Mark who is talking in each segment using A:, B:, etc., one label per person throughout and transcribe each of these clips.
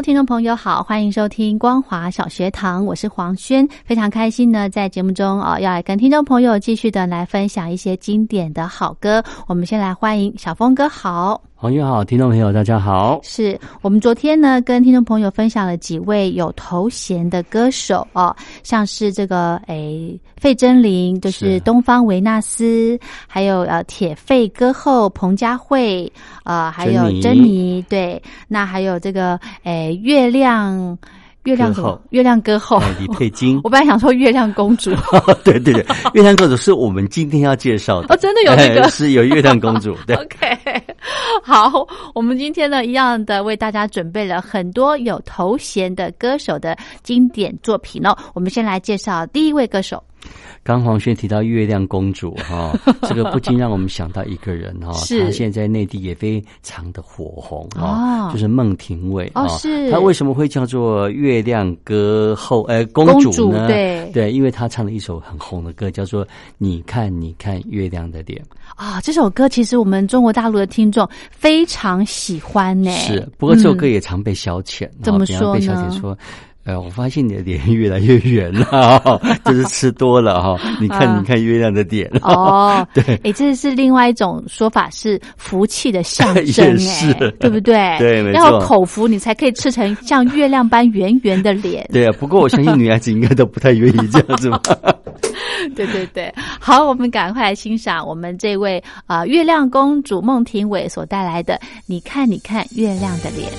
A: 听众朋友好，欢迎收听光华小学堂，我是黄轩，非常开心呢，在节目中哦，要来跟听众朋友继续的来分享一些经典的好歌。我们先来欢迎小峰哥好。
B: 黄轩好，听众朋友大家好。
A: 是我们昨天呢跟听众朋友分享了几位有头衔的歌手哦，像是这个诶费贞玲，就是东方维纳斯，还有呃铁肺歌后彭佳慧，呃还有珍妮，对，那还有这个诶月亮。月亮后，月亮歌后
B: 李佩金。
A: 我本来想说月亮公主，
B: 对对对，月亮公主是我们今天要介绍的。
A: 哦，真的有这个，
B: 是有月亮公主。对
A: ，OK，好，我们今天呢，一样的为大家准备了很多有头衔的歌手的经典作品哦。我们先来介绍第一位歌手。
B: 刚黄轩提到月亮公主哈，这个不禁让我们想到一个人哈，她现在内地也非常的火红啊，就是孟庭苇
A: 啊。是，
B: 她为什么会叫做月亮歌后呃公主呢？
A: 对
B: 对，因为她唱了一首很红的歌，叫做《你看你看月亮的脸》
A: 啊。这首歌其实我们中国大陆的听众非常喜欢呢。
B: 是，不过这首歌也常被消遣。
A: 怎么说
B: 呢？被消遣说。哎，我发现你的脸越来越圆了，就是吃多了哈。你看，你看月亮的点
A: 哦，
B: 对，
A: 哎，这是另外一种说法，是福气的象征，哎，对不对？
B: 对，没错。
A: 要口福，你才可以吃成像月亮般圆圆的脸。
B: 对啊，不过我相信女孩子应该都不太愿意这样子吧。
A: 对对对，好，我们赶快来欣赏我们这位啊月亮公主孟庭苇所带来的《你看，你看月亮的脸》。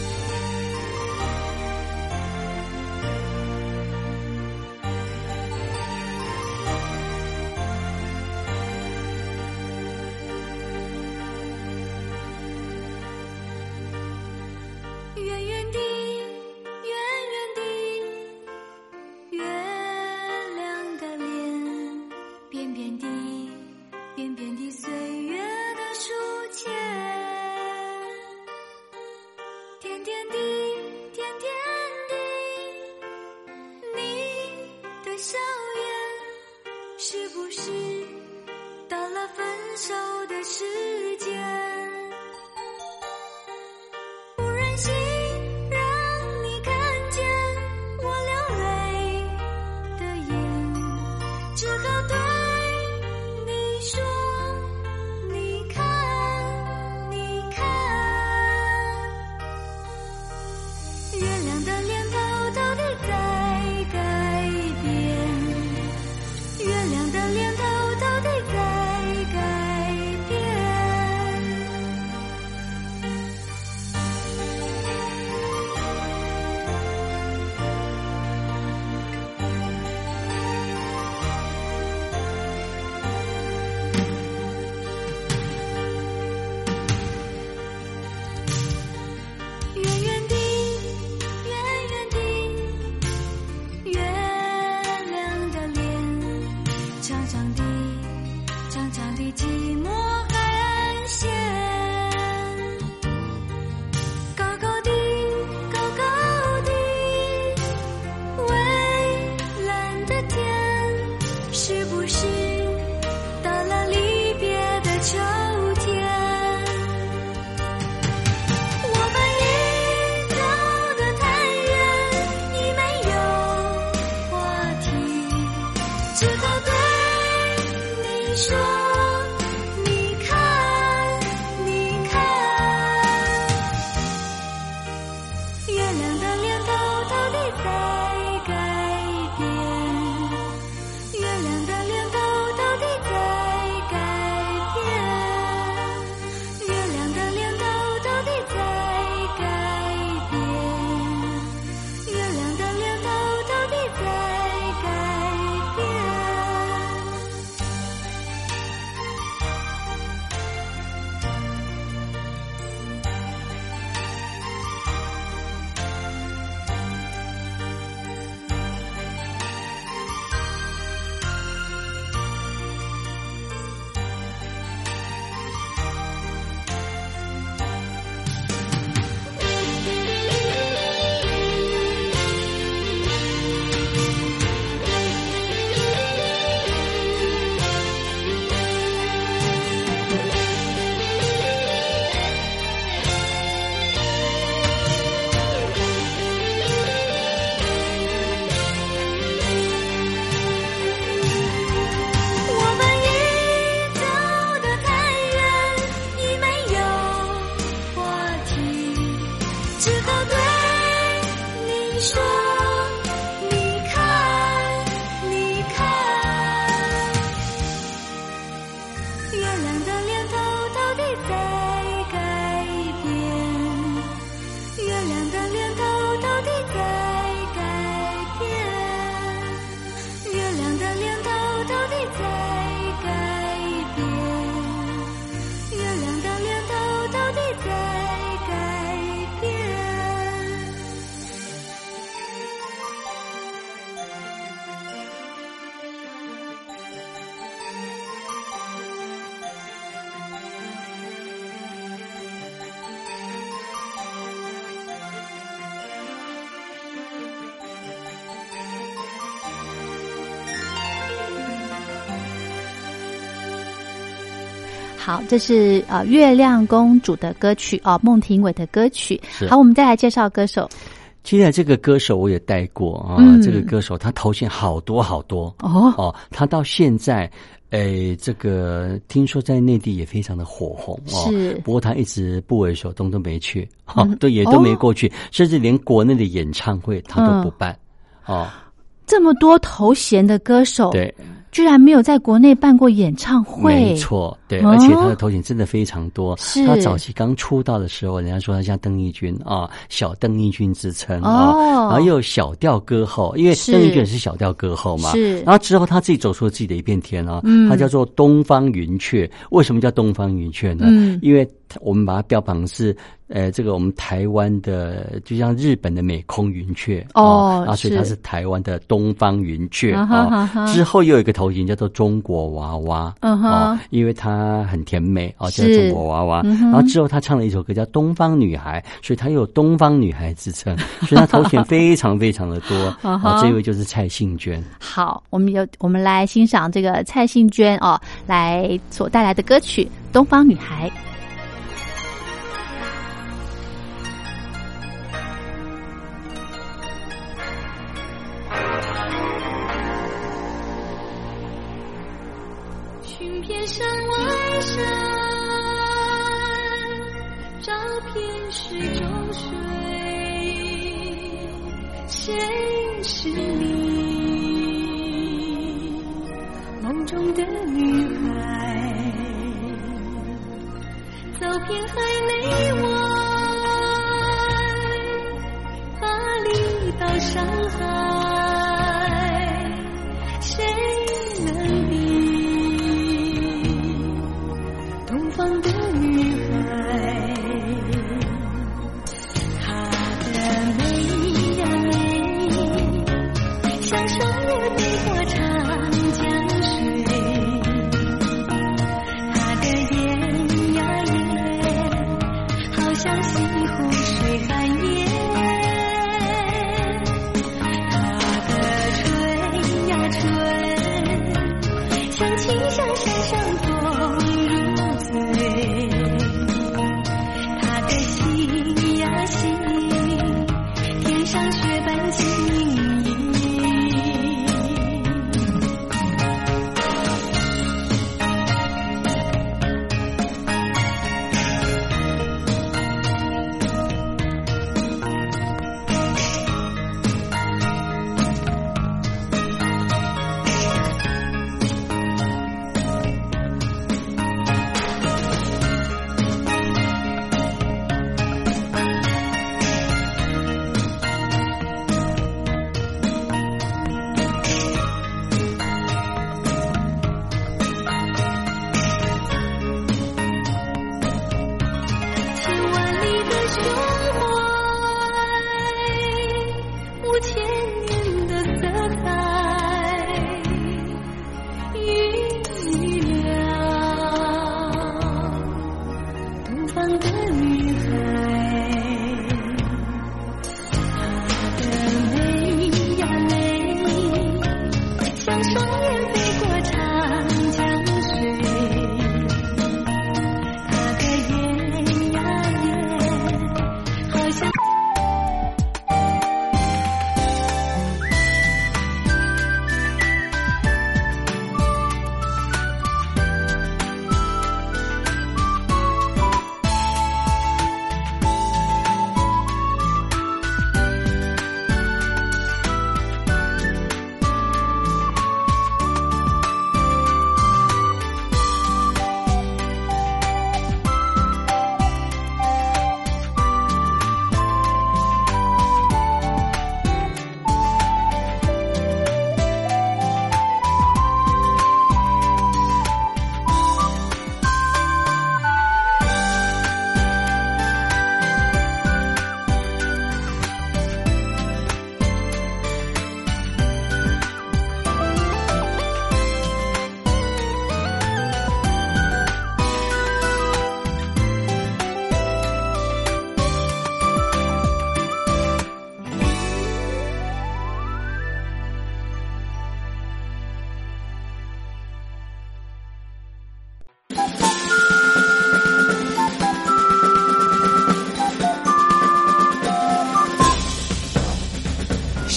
A: 好，这是呃月亮公主的歌曲哦，孟庭苇的歌曲。好，我们再来介绍歌手。
B: 接下来这个歌手我也带过啊，这个歌手他头衔好多好多哦哦，他到现在诶，这个听说在内地也非常的火红哦。是，不过他一直不为所动，都没去，哈，都也都没过去，甚至连国内的演唱会他都不办哦。
A: 这么多头衔的歌手，
B: 对。
A: 居然没有在国内办过演唱会，
B: 没错，对，而且他的头衔真的非常多。是，他早期刚出道的时候，人家说他像邓丽君啊，小邓丽君之称啊，然后又有小调歌后，因为邓丽君是小调歌后嘛。是，然后之后他自己走出了自己的一片天啊，他叫做东方云雀。为什么叫东方云雀呢？嗯因为我们把它标榜是。呃，这个我们台湾的就像日本的美空云雀哦，啊，所以它是台湾的东方云雀啊。之后又有一个头型叫做中国娃娃，嗯哼，因为它很甜美哦，叫中国娃娃。然后之后她唱了一首歌叫《东方女孩》，所以他有东方女孩之称，所以她头衔非常非常的多。啊，这位就是蔡幸娟。
A: 好，我们有我们来欣赏这个蔡幸娟哦，来所带来的歌曲《东方女孩》。山是中水，谁是你梦中的女孩？走遍海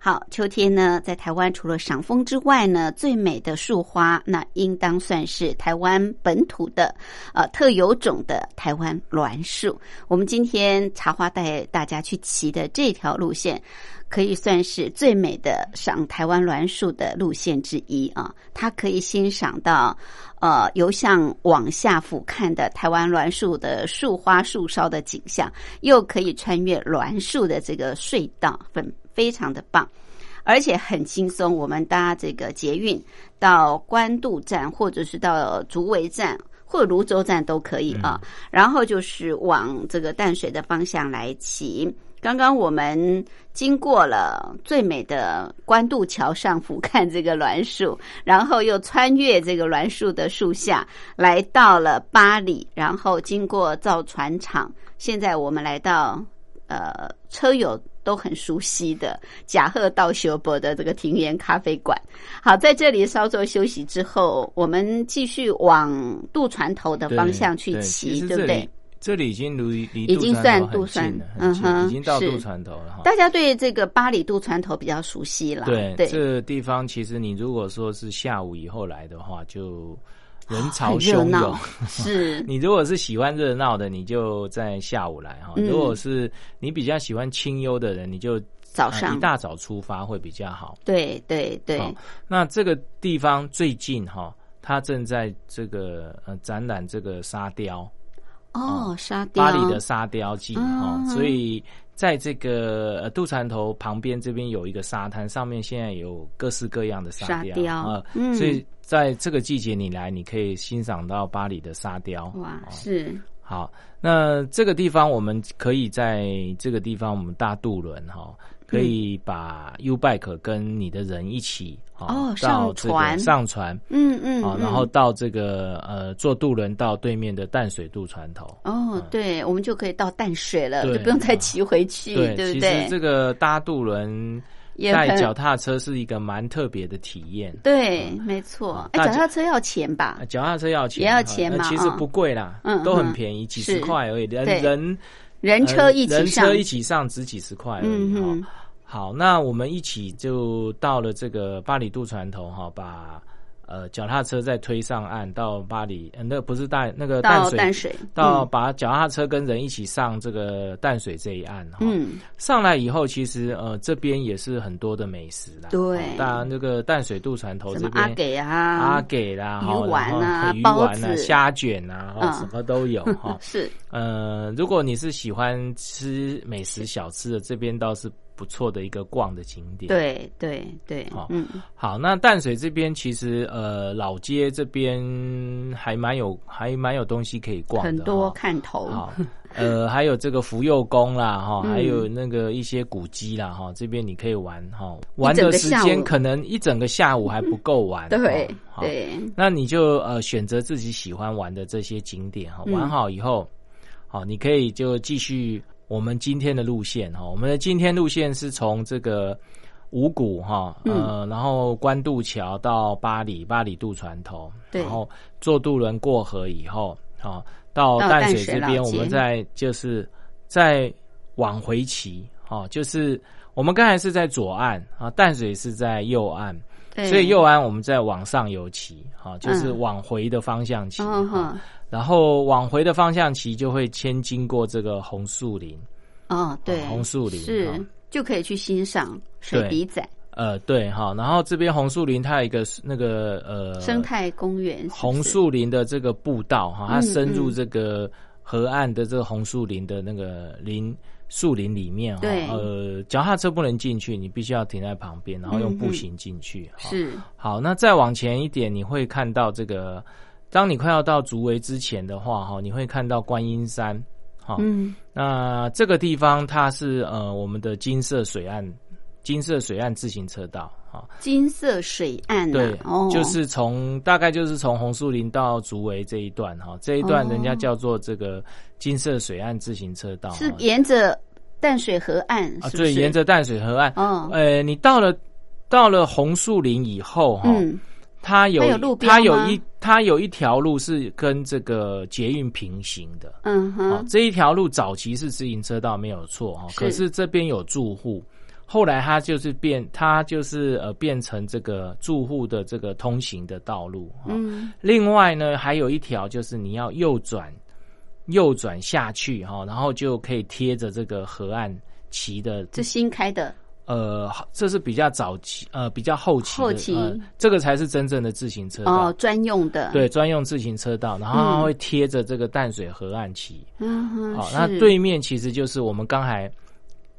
C: 好，秋天呢，在台湾除了赏枫之外呢，最美的树花，那应当算是台湾本土的呃特有种的台湾栾树。我们今天茶花带大家去骑的这条路线。可以算是最美的赏台湾栾树的路线之一啊！它可以欣赏到，呃，由向往下俯瞰的台湾栾树的树花树梢的景象，又可以穿越栾树的这个隧道，分非常的棒，而且很轻松。我们搭这个捷运到关渡站，或者是到竹围站或泸州站都可以啊。然后就是往这个淡水的方向来骑。刚刚我们经过了最美的关渡桥上俯瞰这个栾树，然后又穿越这个栾树的树下，来到了巴黎，然后经过造船厂，现在我们来到呃车友都很熟悉的甲贺道修博的这个庭园咖啡馆。好，在这里稍作休息之后，我们继续往渡船头的方向去骑，对不对？
D: 这里已经离离
C: 已经算渡船，
D: 嗯哼，已经到渡船头了哈。
C: 大家对这个巴里渡船头比较熟悉了。
D: 对，这地方其实你如果说是下午以后来的话，就人潮汹涌。
C: 是
D: 你如果是喜欢热闹的，你就在下午来哈。如果是你比较喜欢清幽的人，你就
C: 早上
D: 一大早出发会比较好。
C: 对对对。
D: 那这个地方最近哈，它正在这个呃展览这个沙雕。
C: 哦，沙雕，
D: 巴黎的沙雕季哦，所以在这个渡船头旁边这边有一个沙滩，上面现在有各式各样的沙雕啊，所以在这个季节你来，你可以欣赏到巴黎的沙雕。
C: 哇，是
D: 好，那这个地方我们可以在这个地方我们搭渡轮哈。可以把 U bike 跟你的人一起
C: 哦
D: 上船上船，
C: 嗯嗯，
D: 啊，然后到这个呃坐渡轮到对面的淡水渡船头。
C: 哦，对，我们就可以到淡水了，就不用再骑回去，对不对？
D: 其实这个搭渡轮带脚踏车是一个蛮特别的体验。
C: 对，没错。哎，脚踏车要钱吧？
D: 脚踏车要钱，
C: 也要钱嘛？
D: 其实不贵啦，嗯，都很便宜，几十块而已。人人
C: 人车一起
D: 人车一起上只几十块而已哈。好，那我们一起就到了这个巴里渡船头哈，把呃脚踏车再推上岸到巴黎，呃，那不是淡那个淡
C: 水，淡水
D: 到把脚踏车跟人一起上这个淡水这一岸哈。嗯，上来以后，其实呃这边也是很多的美食啦。
C: 对，
D: 当然那个淡水渡船头这边
C: 阿给啊，
D: 阿给啦，
C: 鱼丸啊，
D: 鱼丸啊，虾卷啊，什么都有哈。
C: 是，
D: 呃，如果你是喜欢吃美食小吃的，这边倒是。不错的一个逛的景点，
C: 对对对，
D: 好，嗯，好，那淡水这边其实呃老街这边还蛮有还蛮有东西可以逛的，
C: 很多看头，
D: 呃，还有这个福佑宫啦，哈，还有那个一些古迹啦，哈，这边你可以玩哈，玩的时间可能一整个下午还不够玩，
C: 对对，
D: 那你就呃选择自己喜欢玩的这些景点哈，玩好以后，好，你可以就继续。我们今天的路线哈，我们的今天路线是从这个五谷哈，呃，然后关渡桥到巴黎，巴黎渡船头，然后坐渡轮过河以后，啊，到淡水这边，我们再就是再往回骑，哈，就是我们刚才是在左岸啊，淡水是在右岸，所以右岸我们在往上游骑，哈，就是往回的方向骑，哈。然后往回的方向骑，就会先经过这个红树林。
C: 哦，对，
D: 红树林
C: 是就可以去欣赏水笔仔。
D: 呃，对哈，然后这边红树林它有一个那个呃
C: 生态公园，
D: 红树林的这个步道哈，它深入这个河岸的这个红树林的那个林树林里面哈，呃，脚踏车不能进去，你必须要停在旁边，然后用步行进去。
C: 是
D: 好，那再往前一点，你会看到这个，当你快要到竹围之前的话哈，你会看到观音山。哈，嗯，那这个地方它是呃我们的金色水岸，金色水岸自行车道啊，
C: 金色水岸
D: 对，就是从大概就是从红树林到竹围这一段哈，这一段人家叫做这个金色水岸自行车道，
C: 是沿着淡水河岸啊，
D: 对，沿着淡水河岸，哦，呃，你到了到了红树林以后哈。它有它有一它有一条路是跟这个捷运平行的，嗯哼，这一条路早期是自行车道没有错哈，可是这边有住户，后来它就是变它就是呃变成这个住户的这个通行的道路，嗯，另外呢还有一条就是你要右转右转下去哈，然后就可以贴着这个河岸骑的，
C: 这新开的。
D: 呃，这是比较早期，呃，比较后期，
C: 后期，
D: 这个才是真正的自行车道，
C: 哦，专用的，
D: 对，专用自行车道，然后它会贴着这个淡水河岸骑，嗯哼，好，那对面其实就是我们刚才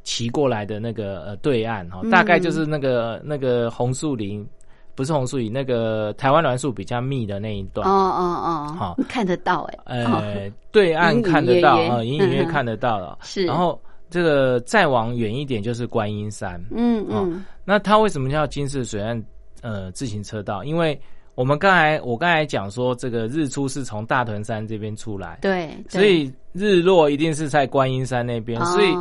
D: 骑过来的那个呃对岸哈，大概就是那个那个红树林，不是红树林，那个台湾栾树比较密的那一段，
C: 哦哦哦，好，看得到
D: 哎，呃，对岸看得到啊，隐隐约看得到了，
C: 是，
D: 然后。这个再往远一点就是观音山，嗯嗯，那它为什么叫金色水岸呃自行车道？因为我们刚才我刚才讲说，这个日出是从大屯山这边出来，
C: 对，
D: 所以日落一定是在观音山那边，所以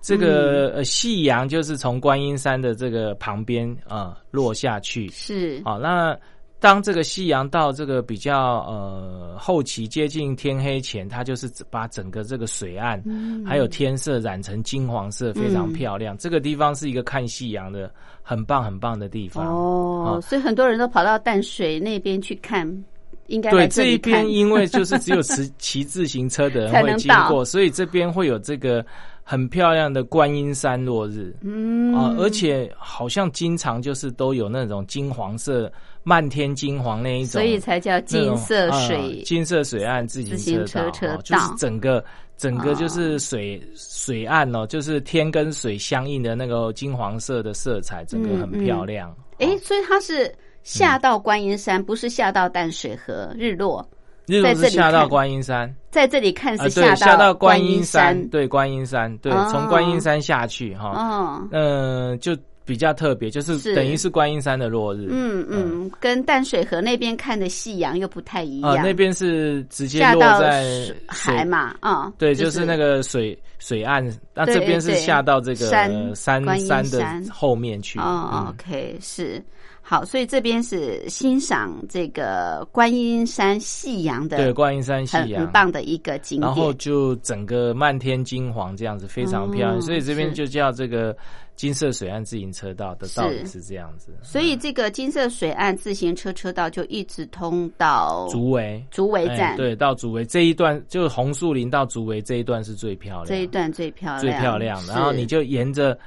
D: 这个呃夕阳就是从观音山的这个旁边啊落下去，
C: 是，
D: 好那。当这个夕阳到这个比较呃后期接近天黑前，它就是把整个这个水岸还有天色染成金黄色，非常漂亮。这个地方是一个看夕阳的很棒很棒的地方。
C: 哦，所以很多人都跑到淡水那边去看，应该
D: 对这一边，因为就是只有骑骑自行车的人会经过，所以这边会有这个。很漂亮的观音山落日，嗯。啊，而且好像经常就是都有那种金黄色、漫天金黄那一种，
C: 所以才叫金色水。
D: 金色水岸自行车道，就是整个整个就是水水岸哦，就是天跟水相应的那个金黄色的色彩，整个很漂亮。
C: 哎，所以它是下到观音山，不是下到淡水河日落。
D: 日落是下到观音山，
C: 在这里看是
D: 下
C: 到
D: 观
C: 音
D: 山，对观音山，对从观音山下去哈，嗯，就比较特别，就是。等于是观音山的落日，
C: 嗯嗯，跟淡水河那边看的夕阳又不太一样，
D: 那边是直接落在
C: 海嘛，啊，
D: 对，就是那个水水岸，那这边是下到这个山山。山的后面去，
C: 哦，OK 是。好，所以这边是欣赏这个观音山夕阳的，
D: 对，观音山夕阳
C: 很棒的一个景点。
D: 然后就整个漫天金黄这样子，非常漂亮。所以这边就叫这个金色水岸自行车道的道理是这样子。
C: 所以这个金色水岸自行车车道就一直通到
D: 竹围，
C: 竹围站，
D: 对，到竹围这一段，就是红树林到竹围这一段是最漂亮，
C: 这一段最漂亮，
D: 最漂亮。然后你就沿着。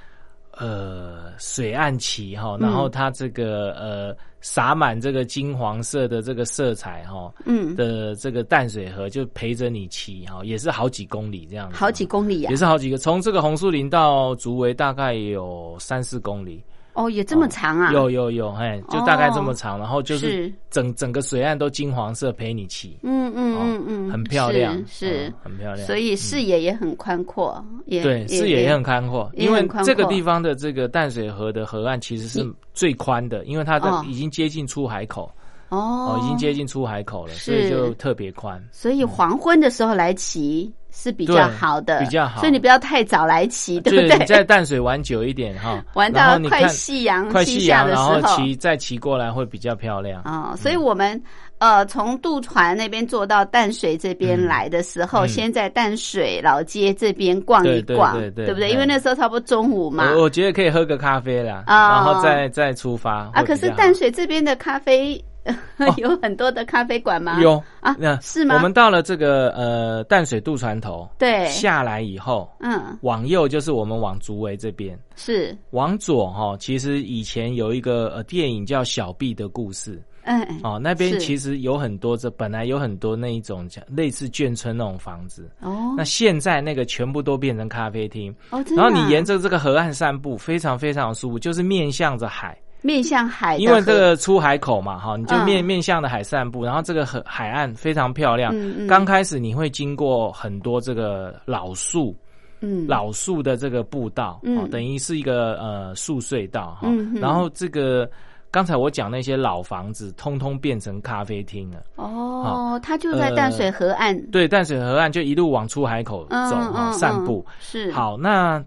D: 呃，水岸旗哈，然后它这个呃洒满这个金黄色的这个色彩哈，嗯。的这个淡水河就陪着你骑哈，也是好几公里这样子，
C: 好几公里呀，
D: 也是好几个，从这个红树林到竹围大概有三四公里。
C: 哦，也这么长啊！
D: 有有有，哎，就大概这么长，然后就是。整整个水岸都金黄色，陪你骑，嗯嗯嗯嗯，很漂亮，
C: 是
D: 很漂亮，
C: 所以视野也很宽阔，也
D: 对，视野也很宽阔，因为这个地方的这个淡水河的河岸其实是最宽的，因为它的已经接近出海口，哦，已经接近出海口了，所以就特别宽，
C: 所以黄昏的时候来骑。是比较好的，
D: 比较好，
C: 所以你不要太早来骑，对不对？
D: 你在淡水玩久一点哈，
C: 玩到快夕阳、
D: 快
C: 夕阳
D: 的时候，骑再骑过来会比较漂亮
C: 啊。所以我们呃从渡船那边坐到淡水这边来的时候，先在淡水老街这边逛一逛，对对对不对？因为那时候差不多中午嘛，
D: 我觉得可以喝个咖啡啦，然后再再出发
C: 啊。可是淡水这边的咖啡。有很多的咖啡馆吗？
D: 有
C: 啊，那是吗？
D: 我们到了这个呃淡水渡船头，
C: 对，
D: 下来以后，嗯，往右就是我们往竹围这边，
C: 是
D: 往左哈。其实以前有一个呃电影叫《小毕的故事》，嗯，哦，那边其实有很多这本来有很多那一种类似眷村那种房子，哦，那现在那个全部都变成咖啡厅，
C: 哦，
D: 然后你沿着这个河岸散步，非常非常舒服，就是面向着海。
C: 面向海，
D: 因为这个出海口嘛，哈，你就面面向的海散步，然后这个海海岸非常漂亮。刚开始你会经过很多这个老树，嗯，老树的这个步道，哦，等于是一个呃树隧道哈。然后这个刚才我讲那些老房子，通通变成咖啡厅了。
C: 哦，它就在淡水河岸，
D: 对，淡水河岸就一路往出海口走啊，散步。
C: 是。
D: 好那。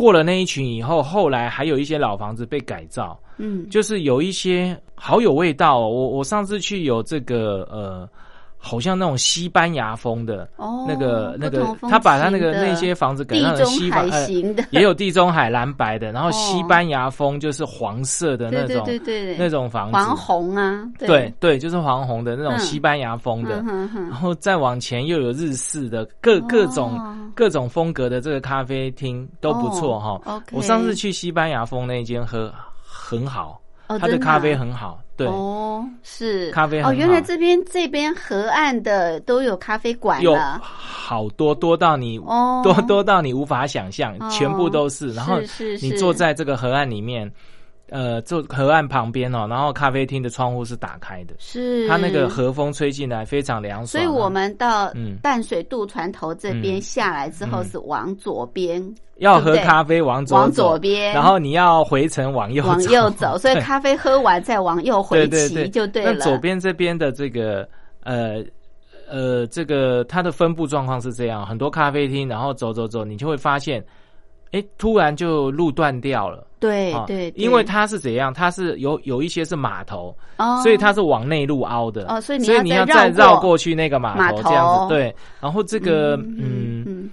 D: 过了那一群以后，后来还有一些老房子被改造，嗯，就是有一些好有味道。我我上次去有这个呃。好像那种西班牙风的，哦那个那个，他把他那个那些房子改成西班
C: 牙的，
D: 也有地中海蓝白的，然后西班牙风就是黄色的那种，
C: 对对对，
D: 那种房子。
C: 黄红啊，
D: 对。对，就是黄红的那种西班牙风的，然后再往前又有日式的各各种各种风格的这个咖啡厅都不错哈。我上次去西班牙风那间喝很好，它的咖啡很好。
C: 哦，是。
D: 咖啡
C: 哦，原来这边这边河岸的都有咖啡馆
D: 有好多多到你哦，多多到你无法想象，全部都是。然后你坐在这个河岸里面，呃，就河岸旁边哦，然后咖啡厅的窗户是打开的，
C: 是
D: 它那个和风吹进来非常凉
C: 爽。所以我们到淡水渡船头这边下来之后是往左边。
D: 要喝咖啡，往左
C: 往左边，
D: 然后你要回程往右
C: 往右走，所以咖啡喝完再往右回骑就对了。
D: 那左边这边的这个呃呃，这个它的分布状况是这样，很多咖啡厅，然后走走走，你就会发现，哎，突然就路断掉了。
C: 对对，
D: 因为它是怎样？它是有有一些是码头，所以它是往内陆凹的。
C: 哦，所以
D: 你要再绕过去那个码头这样子。对，然后这个嗯。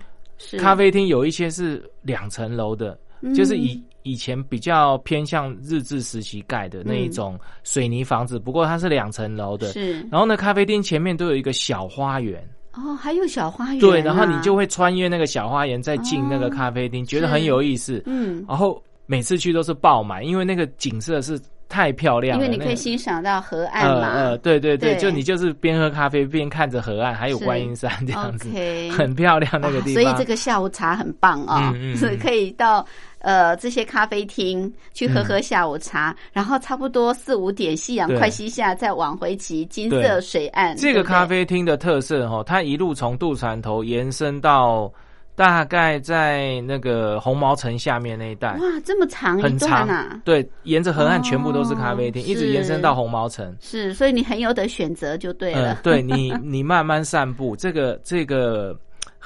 D: 咖啡厅有一些是两层楼的，就是以以前比较偏向日治时期盖的那一种水泥房子，不过它是两层楼的。
C: 是，
D: 然后呢，咖啡厅前面都有一个小花园。
C: 哦，还有小花园。
D: 对，然后你就会穿越那个小花园，再进那个咖啡厅，觉得很有意思。
C: 嗯，
D: 然后每次去都是爆满，因为那个景色是。太漂亮了，
C: 因为你可以欣赏到河岸嘛。
D: 呃，对对对，就你就是边喝咖啡边看着河岸，还有观音山这样子，很漂亮那个地
C: 方。所以这个下午茶很棒啊，所以可以到呃这些咖啡厅去喝喝下午茶，然后差不多四五点夕阳快西下，再往回骑金色水岸。
D: 这个咖啡厅的特色哈，它一路从渡船头延伸到。大概在那个红毛城下面那一带，
C: 哇，这么长
D: 很
C: 长啊！
D: 对，沿着河岸全部都是咖啡厅，一直延伸到红毛城。
C: 是，所以你很有的选择就对了。
D: 对你，你慢慢散步，这个这个。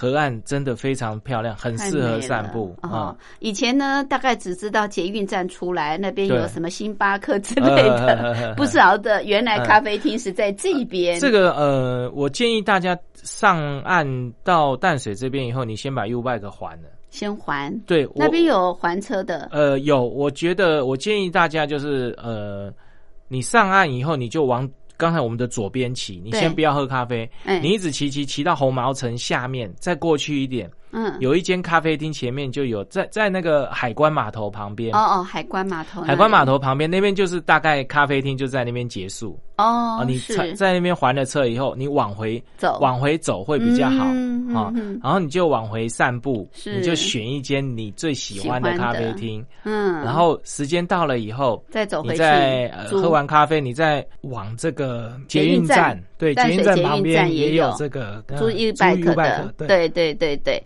D: 河岸真的非常漂亮，很适合散步啊！
C: 以前呢，大概只知道捷运站出来那边有什么星巴克之类的，不晓得原来咖啡厅是在这边。
D: 这个呃，我建议大家上岸到淡水这边以后，你先把 U bike 还了，
C: 先还。
D: 对，
C: 那边有还车的。
D: 呃，有，我觉得我建议大家就是呃，你上岸以后你就往。刚才我们的左边骑，你先不要喝咖啡，你一直骑骑骑到红毛城下面，再过去一点。嗯，有一间咖啡厅前面就有，在在那个海关码头旁边。
C: 哦哦，海关码头。
D: 海关码头旁边那边就是大概咖啡厅就在那边结束。
C: 哦，
D: 你在在那边还了车以后，你往回
C: 走，
D: 往回走会比较好啊。然后你就往回散步，你就选一间你最喜欢的咖啡厅。
C: 嗯，
D: 然后时间到了以后，
C: 再走回去。
D: 再喝完咖啡，你再往这个捷运站，对，捷运站旁边也有这个
C: 租 U bike 的，对对对对。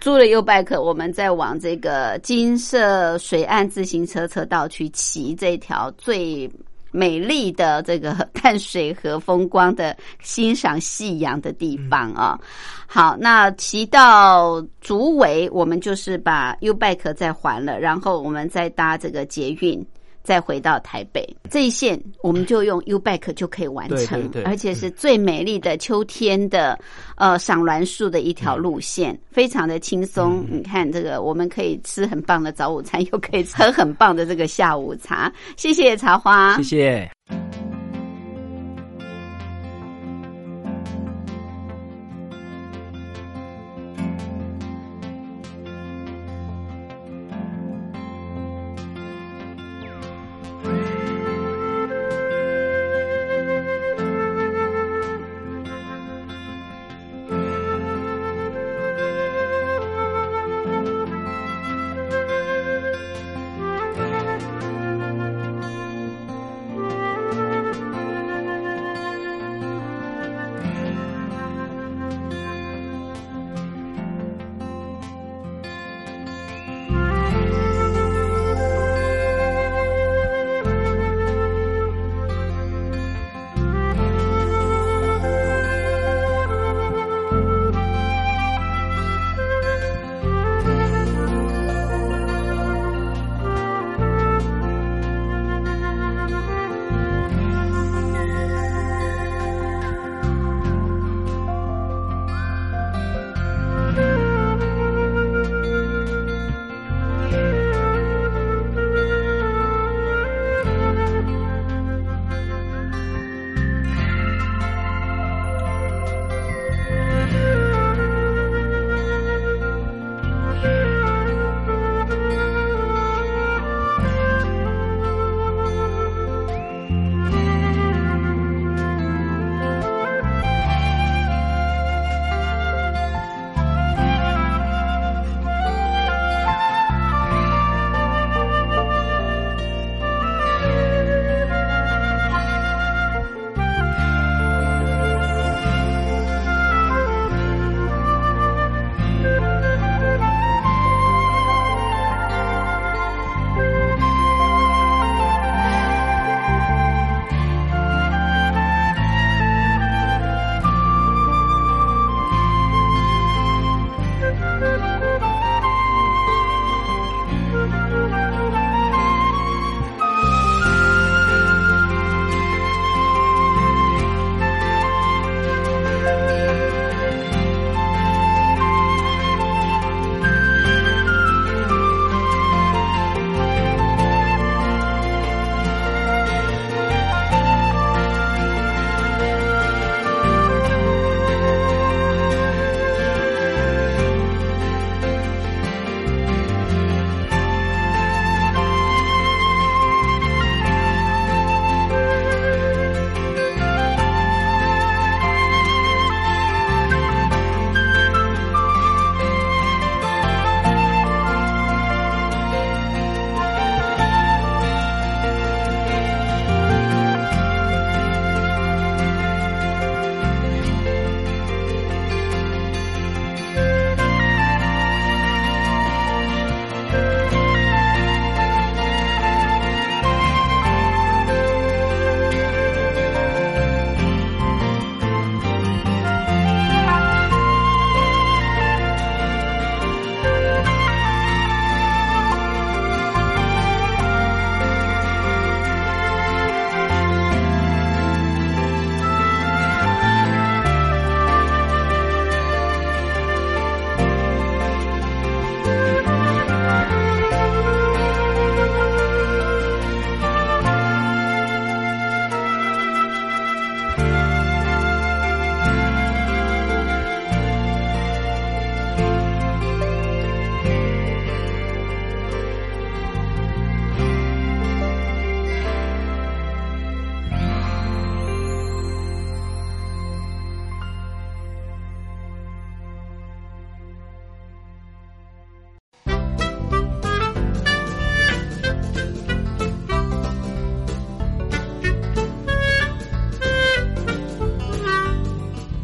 C: 租了 U bike，我们再往这个金色水岸自行车车道去骑这条最美丽的这个淡水河风光的欣赏夕阳的地方啊。好，那骑到竹围，我们就是把 U bike 再还了，然后我们再搭这个捷运。再回到台北这一线，我们就用 U bike 就可以完成，而且是最美丽的秋天的呃赏栾树的一条路线，非常的轻松。你看这个，我们可以吃很棒的早午餐，又可以喝很棒的这个下午茶。谢谢茶花，
D: 谢谢。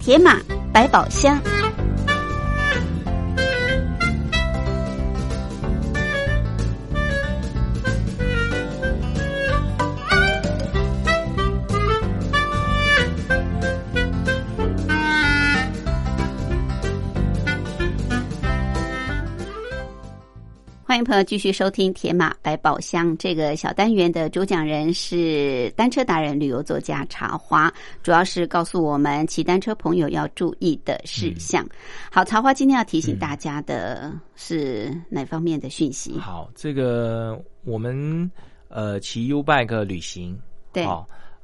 C: 铁马百宝箱。迎朋友继续收听《铁马百宝箱》这个小单元的主讲人是单车达人、旅游作家茶花，主要是告诉我们骑单车朋友要注意的事项。好，茶花今天要提醒大家的是哪方面的讯息？
D: 好，这个我们呃骑 U bike 旅行，
C: 对，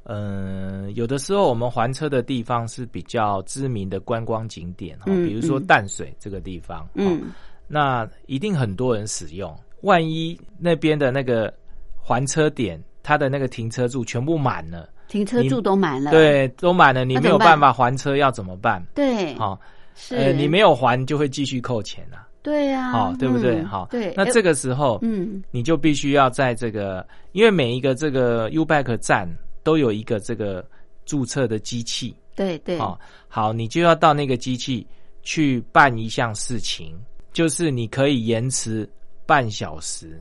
D: 嗯，有的时候我们还车的地方是比较知名的观光景点，哈，比如说淡水这个地方，嗯。那一定很多人使用，万一那边的那个还车点，它的那个停车柱全部满了，
C: 停车柱都满了，
D: 对，都满了，你没有办法还车，要怎么办？
C: 对，
D: 好，是，你没有还就会继续扣钱啊。
C: 对呀，
D: 好，对不对？好，
C: 对。
D: 那这个时候，嗯，你就必须要在这个，因为每一个这个 U Bike 站都有一个这个注册的机器，
C: 对对，
D: 好，好，你就要到那个机器去办一项事情。就是你可以延迟半小时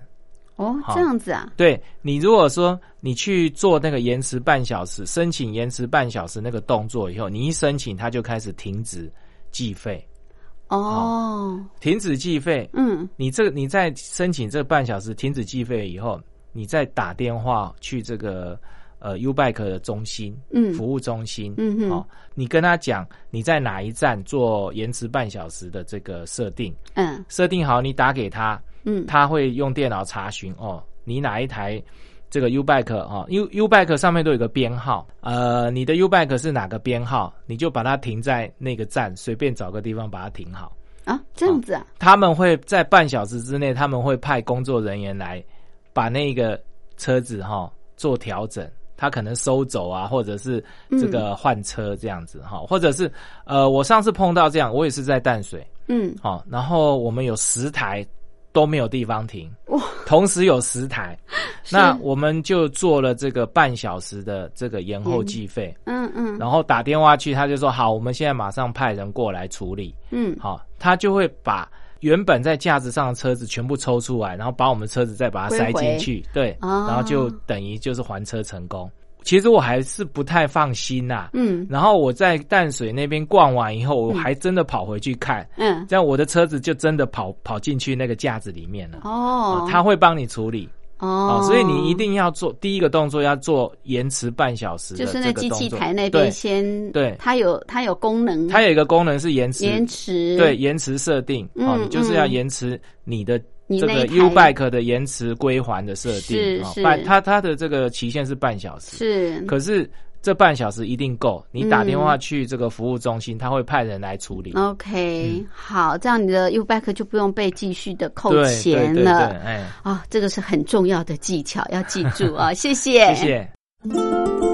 C: 哦，这样子啊？
D: 对你如果说你去做那个延迟半小时申请延迟半小时那个动作以后，你一申请它就开始停止计费
C: 哦，
D: 停止计费。嗯，你这你在申请这半小时停止计费以后，你再打电话去这个。呃，U Bike 的中心，嗯，服务中心，嗯嗯，哦，你跟他讲你在哪一站做延迟半小时的这个设定，嗯，设定好，你打给他，嗯，他会用电脑查询，哦，你哪一台这个 U Bike 哦，U U Bike 上面都有个编号，呃，你的 U Bike 是哪个编号，你就把它停在那个站，随便找个地方把它停好
C: 啊，这样子啊，
D: 他们会在半小时之内，他们会派工作人员来把那个车子哈做调整。他可能收走啊，或者是这个换车这样子哈，或者是呃，我上次碰到这样，我也是在淡水，嗯，好，然后我们有十台都没有地方停，哇，同时有十台，那我们就做了这个半小时的这个延后计费，嗯嗯，然后打电话去，他就说好，我们现在马上派人过来处理，嗯，好，他就会把。原本在架子上的车子全部抽出来，然后把我们车子再把它塞进去，对，然后就等于就是还车成功。其实我还是不太放心呐，嗯，然后我在淡水那边逛完以后，我还真的跑回去看，嗯，这样我的车子就真的跑跑进去那个架子里面了。哦，他会帮你处理。哦，所以你一定要做第一个动作，要做延迟半小时。
C: 就是那机器台那边先
D: 对，
C: 它有它有功能，
D: 它有一个功能是延迟。
C: 延迟。
D: 对延迟设定。哦，你就是要延迟你的这个 U bike 的延迟归还的设定。
C: 是是，
D: 它它的这个期限是半小时。
C: 是，
D: 可是。这半小时一定够，你打电话去这个服务中心，他会派人来处理。
C: OK，好，这样你的 U back 就不用被继续的扣钱了。哎，啊，这个是很重要的技巧，要记住啊！谢谢，
D: 谢谢。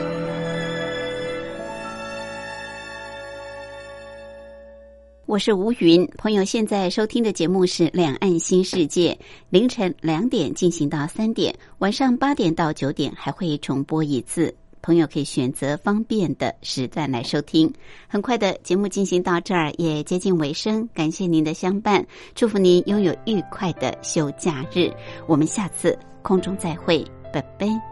C: 我是吴云，朋友现在收听的节目是《两岸新世界》，凌晨两点进行到三点，晚上八点到九点还会重播一次，朋友可以选择方便的时段来收听。很快的节目进行到这儿也接近尾声，感谢您的相伴，祝福您拥有愉快的休假日，我们下次空中再会，拜拜。